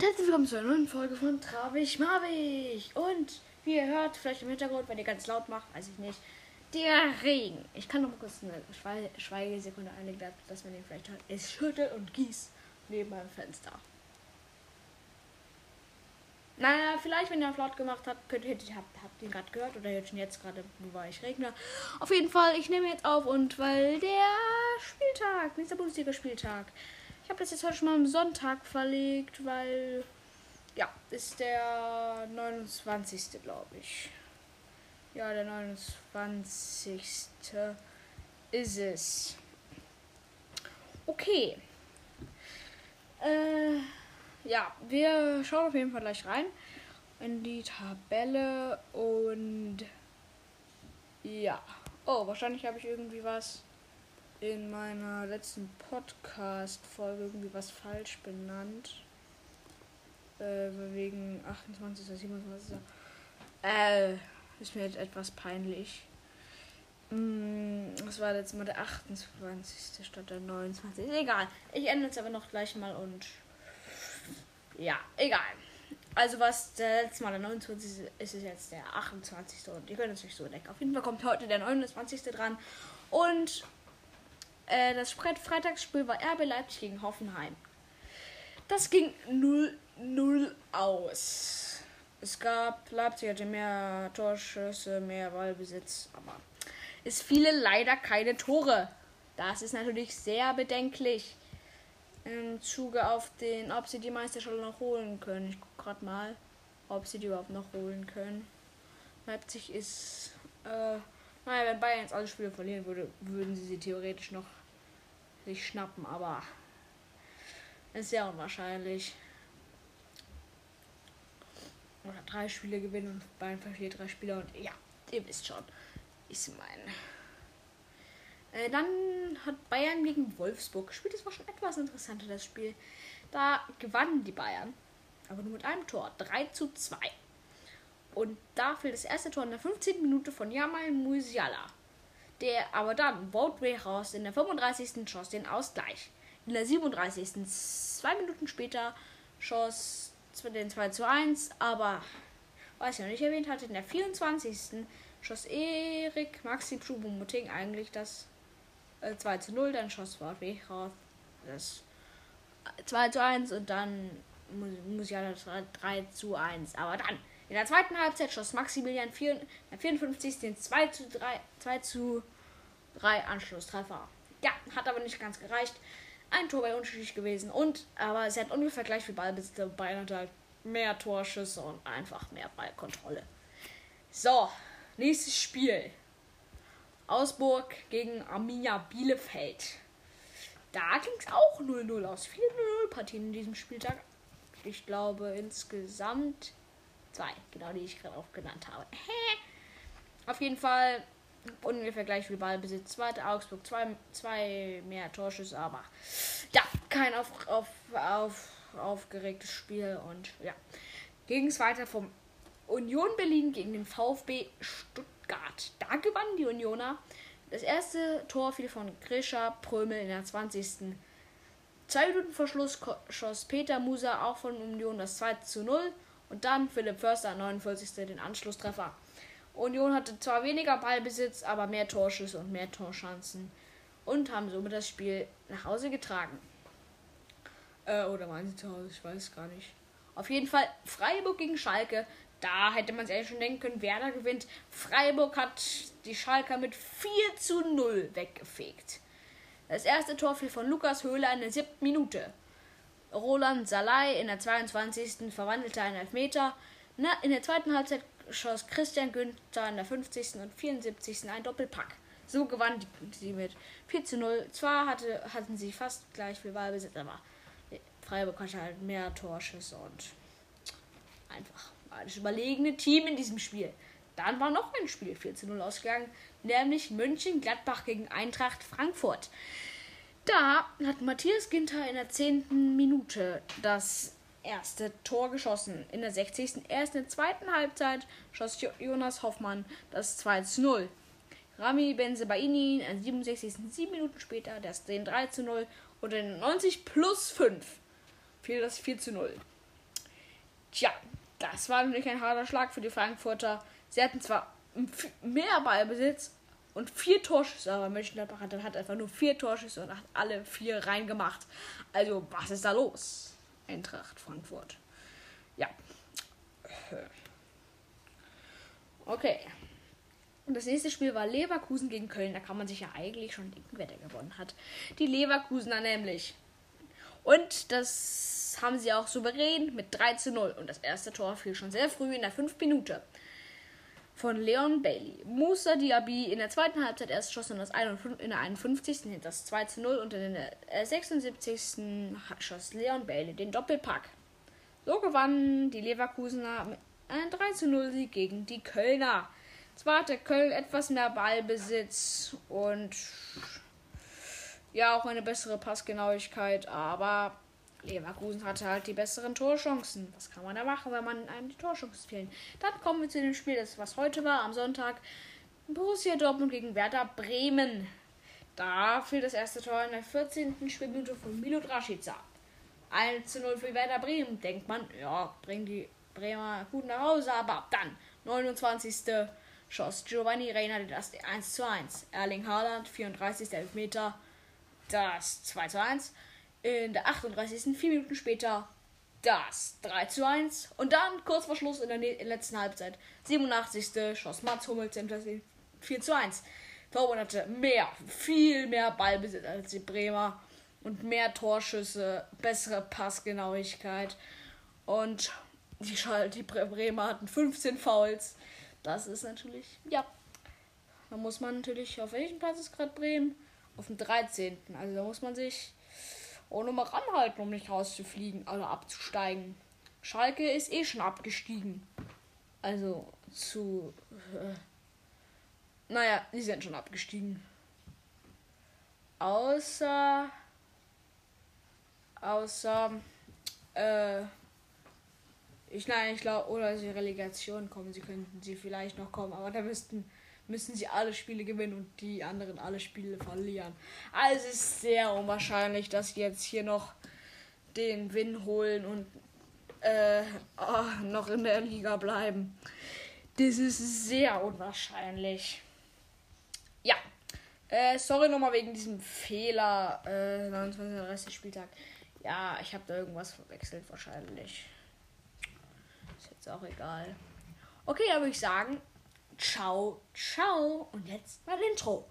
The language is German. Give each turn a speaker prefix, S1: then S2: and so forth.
S1: und herzlich willkommen zu einer neuen Folge von Trabig Marwig. Und wie ihr hört, vielleicht im Hintergrund, wenn ihr ganz laut macht, weiß ich nicht, der Regen. Ich kann noch mal kurz eine Schwe Schweigesekunde einlegen, dass man den vielleicht hört. Es schüttelt und gießt neben meinem Fenster. Naja, vielleicht, wenn ihr auf laut gemacht habt, könnt ihr, habt, habt ihn gerade gehört oder hört schon jetzt gerade, wo war ich Regner. Auf jeden Fall, ich nehme jetzt auf und weil der Spieltag, nächster Bundesliga-Spieltag, ich habe das jetzt heute schon mal am Sonntag verlegt, weil, ja, ist der 29. glaube ich. Ja, der 29. ist es. Okay. Äh ja, wir schauen auf jeden Fall gleich rein in die Tabelle und ja. Oh, wahrscheinlich habe ich irgendwie was in meiner letzten Podcast-Folge irgendwie was falsch benannt. Äh, wegen 28. 27. Äh, ist mir jetzt etwas peinlich. Mm, das war jetzt mal der 28. statt der 29. Egal. Ich ändere es aber noch gleich mal und ja, egal. Also was der letzte Mal der 29. ist, ist jetzt der 28. Und ihr könnt es euch so denken. Auf jeden Fall kommt heute der 29. dran. Und äh, das Freitagsspiel war RB Leipzig gegen Hoffenheim. Das ging 0-0 aus. Es gab, Leipzig hatte mehr Torschüsse, mehr Ballbesitz, aber es fielen leider keine Tore. Das ist natürlich sehr bedenklich im Zuge auf den, ob sie die Meisterschaft noch holen können. Ich gucke gerade mal, ob sie die überhaupt noch holen können. Leipzig ist, äh, naja, wenn Bayern jetzt alle Spiele verlieren würde, würden sie sie theoretisch noch sich schnappen, aber ist sehr unwahrscheinlich. Oder drei Spiele gewinnen und Bayern verliert drei Spiele und ja, ihr wisst schon, ich meine. Äh, dann hat Bayern gegen Wolfsburg gespielt. Das war schon etwas interessanter, das Spiel. Da gewannen die Bayern, aber nur mit einem Tor. 3 zu 2. Und da fiel das erste Tor in der 15. Minute von Jamal Musiala. Der aber dann Woutway raus in der 35. schoss den Ausgleich. In der 37. zwei Minuten später schoss den 2 zu 1, aber was ich noch nicht erwähnt hatte, in der 24. schoss Erik Maxi Choupo-Moting eigentlich das 2 äh, zu 0, dann schoss VfB raus das 2 zu 1 und dann muss ja das 3 zu 1. Aber dann in der zweiten Halbzeit schoss Maximilian 4, 54 den 2 zu 3, 2 zu 3 Anschlusstreffer. Ja, hat aber nicht ganz gereicht. Ein Tor bei unterschiedlich gewesen und aber es hat ungefähr gleich wie Ballbesitz. Bayern hat halt mehr Torschüsse und einfach mehr Ballkontrolle. So, nächstes Spiel. Augsburg gegen Arminia Bielefeld. Da ging es auch 0-0 aus. Viele 0-0 Partien in diesem Spieltag. Ich glaube insgesamt zwei, genau die ich gerade auch genannt habe. Auf jeden Fall ungefähr gleich viel Ballbesitz. Zweite Augsburg, zwei, zwei mehr Torschüsse, aber ja, kein auf, auf, auf, aufgeregtes Spiel. Und ja, ging es weiter vom Union Berlin gegen den VfB Stuttgart. Da gewannen die Unioner. Das erste Tor fiel von Grisha Prömel in der 20. Zwei Minuten vor Schluss schoss Peter Musa auch von Union das 2 zu 0 und dann Philipp Förster 49. den Anschlusstreffer. Union hatte zwar weniger Ballbesitz, aber mehr Torschüsse und mehr Torchancen und haben somit das Spiel nach Hause getragen. Äh, oder meinen sie zu Hause? Ich weiß gar nicht. Auf jeden Fall Freiburg gegen Schalke da hätte man sich eigentlich schon denken können, Werder gewinnt. Freiburg hat die Schalker mit 4 zu 0 weggefegt. Das erste Tor fiel von Lukas Höhler in der siebten Minute. Roland Salai in der 22. verwandelte einen Elfmeter. In der zweiten Halbzeit schoss Christian Günther in der 50. und 74. ein Doppelpack. So gewann sie mit 4 zu 0. Zwar hatte, hatten sie fast gleich viel Wahlbesitz, aber Freiburg hatte halt mehr Torschüsse und einfach das überlegene Team in diesem Spiel. Dann war noch ein Spiel 4 zu 0 ausgegangen, nämlich München-Gladbach gegen Eintracht Frankfurt. Da hat Matthias Ginter in der 10. Minute das erste Tor geschossen. In der 60. Erst in der zweiten Halbzeit schoss Jonas Hoffmann das 2 zu 0. Rami Benzebaini in der 67. sieben Minuten später das den 3 zu 0 und in 90 plus 5 fiel das 4 zu 0. Tja, das war nämlich ein harter Schlag für die Frankfurter. Sie hatten zwar mehr Ballbesitz und vier Torschüsse, aber Mönchengladbach hat, hat einfach nur vier Torschüsse und hat alle vier reingemacht. Also, was ist da los? Eintracht Frankfurt. Ja. Okay. Und das nächste Spiel war Leverkusen gegen Köln. Da kann man sich ja eigentlich schon denken, wer der gewonnen hat. Die Leverkusener nämlich. Und das haben sie auch souverän mit 3 zu 0. Und das erste Tor fiel schon sehr früh in der 5 Minute von Leon Bailey. Musa Diaby in der zweiten Halbzeit erst schoss in, das 51, in der 51. das 2 zu 0 und in der 76. schoss Leon Bailey den Doppelpack. So gewannen die Leverkusener mit einem 3 zu 0 Sieg gegen die Kölner. Zwar hatte Köln etwas mehr Ballbesitz und ja auch eine bessere Passgenauigkeit, aber Leverkusen hatte halt die besseren Torchancen. Was kann man da machen, wenn man einem die Torchancen fehlen? Dann kommen wir zu dem Spiel, das was heute war, am Sonntag. Borussia Dortmund gegen Werder Bremen. Da fiel das erste Tor in der 14. Spielminute von Milo Rashica. 1 zu 0 für Werder Bremen. Denkt man, ja, bringen die Bremer gut nach Hause, aber dann, 29. schoss Giovanni Reina das 1 zu 1. Erling Haaland, 34. Elfmeter, das 2 zu 1 in der 38. vier Minuten später das 3 zu 1. Und dann kurz vor Schluss in der letzten Halbzeit, 87. schoss Mats Hummels das 4 zu 1. Dortmund hatte mehr, viel mehr Ballbesitz als die Bremer und mehr Torschüsse, bessere Passgenauigkeit. Und die, die Bremer hatten 15 Fouls. Das ist natürlich, ja. Da muss man natürlich, auf welchem Platz ist gerade Bremen? Auf dem 13. Also da muss man sich auch nochmal ranhalten, um nicht rauszufliegen, also abzusteigen. Schalke ist eh schon abgestiegen. Also zu. Äh, naja, die sind schon abgestiegen. Außer. Außer. Äh. Ich nein, ich glaube, oder die Relegation kommen, sie könnten sie vielleicht noch kommen, aber da müssten müssen sie alle Spiele gewinnen und die anderen alle Spiele verlieren. Also es ist sehr unwahrscheinlich, dass sie jetzt hier noch den Win holen und äh, oh, noch in der Liga bleiben. Das ist sehr unwahrscheinlich. Ja. Äh, sorry nochmal wegen diesem Fehler. Äh, 29. Spieltag. Ja, ich habe da irgendwas verwechselt wahrscheinlich. Ist jetzt auch egal. Okay, würde ich sagen, Ciao, ciao. Und jetzt mal Intro.